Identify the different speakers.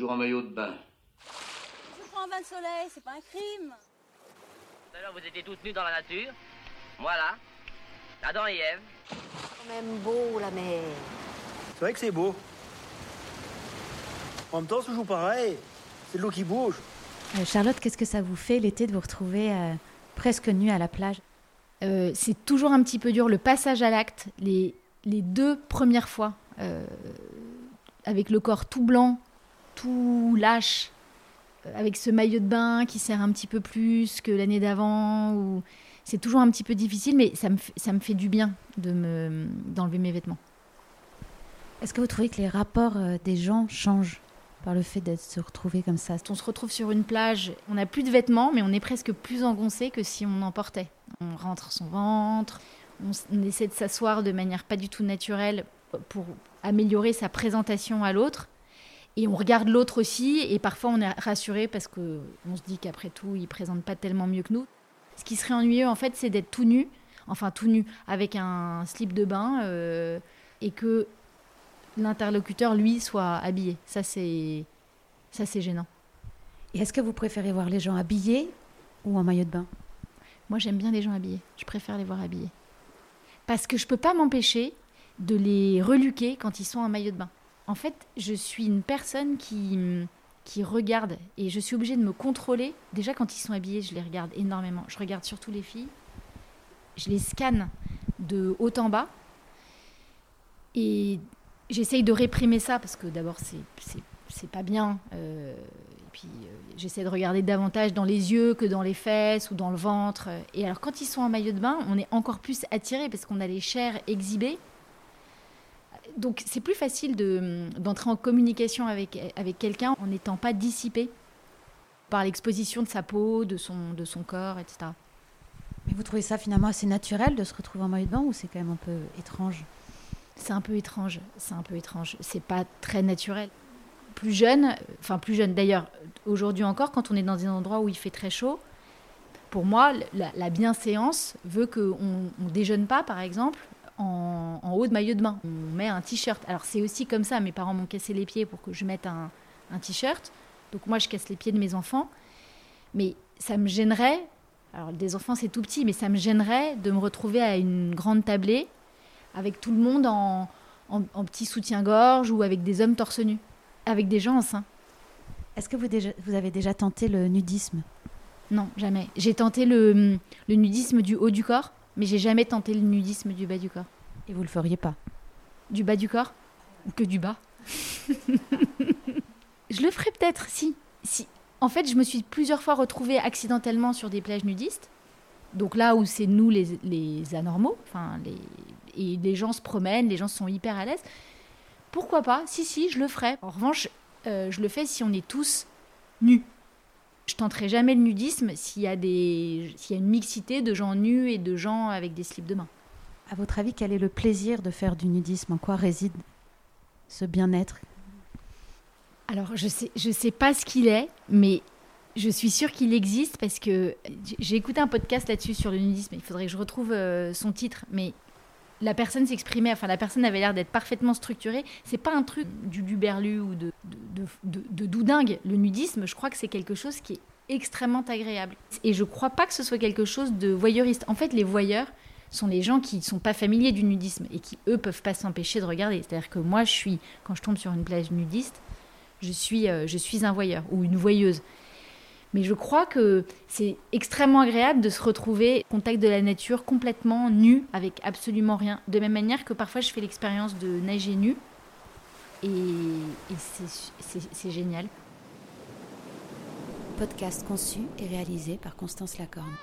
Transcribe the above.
Speaker 1: Toujours en maillot de bain.
Speaker 2: Je prends un bain de soleil, c'est pas un crime.
Speaker 3: Tout à l'heure, vous étiez toutes nues dans la nature. Voilà. Adam et Ève.
Speaker 4: quand même beau la mer.
Speaker 5: C'est vrai que c'est beau. En même temps, c'est toujours pareil. C'est de l'eau qui bouge.
Speaker 6: Euh, Charlotte, qu'est-ce que ça vous fait l'été de vous retrouver euh, presque nue à la plage?
Speaker 7: Euh, c'est toujours un petit peu dur. Le passage à l'acte, les, les deux premières fois, euh, avec le corps tout blanc, tout lâche, euh, avec ce maillot de bain qui serre un petit peu plus que l'année d'avant, ou c'est toujours un petit peu difficile, mais ça me, fait- ça me fait du bien de me d'enlever mes vêtements.
Speaker 6: Est-ce que vous trouvez que les rapports euh, des gens changent par le fait d'être se retrouver comme ça?
Speaker 7: On se retrouve sur une plage, on n'a plus de vêtements, mais on est presque plus engoncé que si on en portait. On rentre son ventre, on, on essaie de s'asseoir de manière pas du tout naturelle pour améliorer sa présentation à l'autre. Et on regarde l'autre aussi, et parfois on est rassuré parce que on se dit qu'après tout, il présente pas tellement mieux que nous. Ce qui serait ennuyeux, en fait, c'est d'être tout nu, enfin tout nu, avec un slip de bain, euh, et que l'interlocuteur, lui, soit habillé. Ça, c'est ça, c'est gênant.
Speaker 6: Et est-ce que vous préférez voir les gens habillés ou en maillot de bain?
Speaker 7: Moi, j'aime bien les gens habillés. Je préfère les voir habillés. Parce que je peux pas m'empêcher de les reluquer quand ils sont en maillot de bain. En fait, je suis une personne qui, qui regarde et je suis obligée de me contrôler. Déjà, quand ils sont habillés, je les regarde énormément. Je regarde surtout les filles. Je les scanne de haut en bas. Et j'essaye de réprimer ça parce que d'abord, c'est, pas bien. Euh, et puis, euh, j'essaie de regarder davantage dans les yeux que dans les fesses ou dans le ventre. Et alors, quand ils sont en maillot de bain, on est encore plus attiré parce qu'on a les chairs exhibées. Donc, c'est plus facile de, d'entrer en communication avec, avec quelqu'un en n'étant pas dissipé par l'exposition de sa peau, de son, de son corps, etc.
Speaker 6: Mais vous trouvez ça finalement assez naturel de se retrouver en maillot de bain ou c'est quand même un peu étrange?
Speaker 7: C'est un peu étrange. C'est un peu étrange. C'est pas très naturel. Plus jeune, enfin plus jeune d'ailleurs, aujourd'hui encore, quand on est dans un endroit où il fait très chaud, pour moi, la, la bienséance veut qu'on ne déjeune pas, par exemple, en, en haut de maillot de bain. Met un t-shirt. Alors c'est aussi comme ça, mes parents m'ont cassé les pieds pour que je mette un, un t-shirt. Donc moi, je casse les pieds de mes enfants. Mais ça me gênerait, alors des enfants c'est tout petit, mais ça me gênerait de me retrouver à une grande tablée avec tout le monde en, en, en petit soutien-gorge ou avec des hommes torse nu, avec des gens enceints.
Speaker 6: Est-ce que vous, déjà- vous avez déjà tenté le nudisme?
Speaker 7: Non, jamais. J'ai tenté le, le nudisme du haut du corps, mais j'ai jamais tenté le nudisme du bas du corps.
Speaker 6: Et vous le feriez pas?
Speaker 7: Du bas du corps Ou que du bas Je le ferais peut-être, si. si. En fait, je me suis plusieurs fois retrouvée accidentellement sur des plages nudistes. Donc là où c'est nous les, les anormaux, enfin les, et les gens se promènent, les gens sont hyper à l'aise. Pourquoi pas? Si, si, je le ferai. En revanche, euh, je le fais si on est tous nus. Je tenterai jamais le nudisme s'il y, a des- s'il y a une mixité de gens nus et de gens avec des slips de main.
Speaker 6: À votre avis, quel est le plaisir de faire du nudisme? En quoi réside ce bien-être?
Speaker 7: Alors, je sais, je sais pas ce qu'il est, mais je suis sûre qu'il existe parce que j'ai écouté un podcast là-dessus sur le nudisme. Il faudrait que je retrouve euh, son titre, mais la personne s'exprimait, enfin la personne avait l'air d'être parfaitement structurée. C'est pas un truc du luberlu ou de, de, doudingue. Le nudisme, je crois que c'est quelque chose qui est extrêmement agréable. Et je crois pas que ce soit quelque chose de voyeuriste. En fait, les voyeurs sont les gens qui ne sont pas familiers du nudisme et qui, eux, peuvent pas s'empêcher de regarder. C'est-à-dire que moi, je suis, quand je tombe sur une plage nudiste, je suis, euh, je suis un voyeur ou une voyeuse. Mais je crois que c'est extrêmement agréable de se retrouver au contact de la nature complètement nu, avec absolument rien. De même manière que parfois je fais l'expérience de nager nu. Et, et c'est- génial.
Speaker 6: Podcast conçu et réalisé par Constance Lacorne.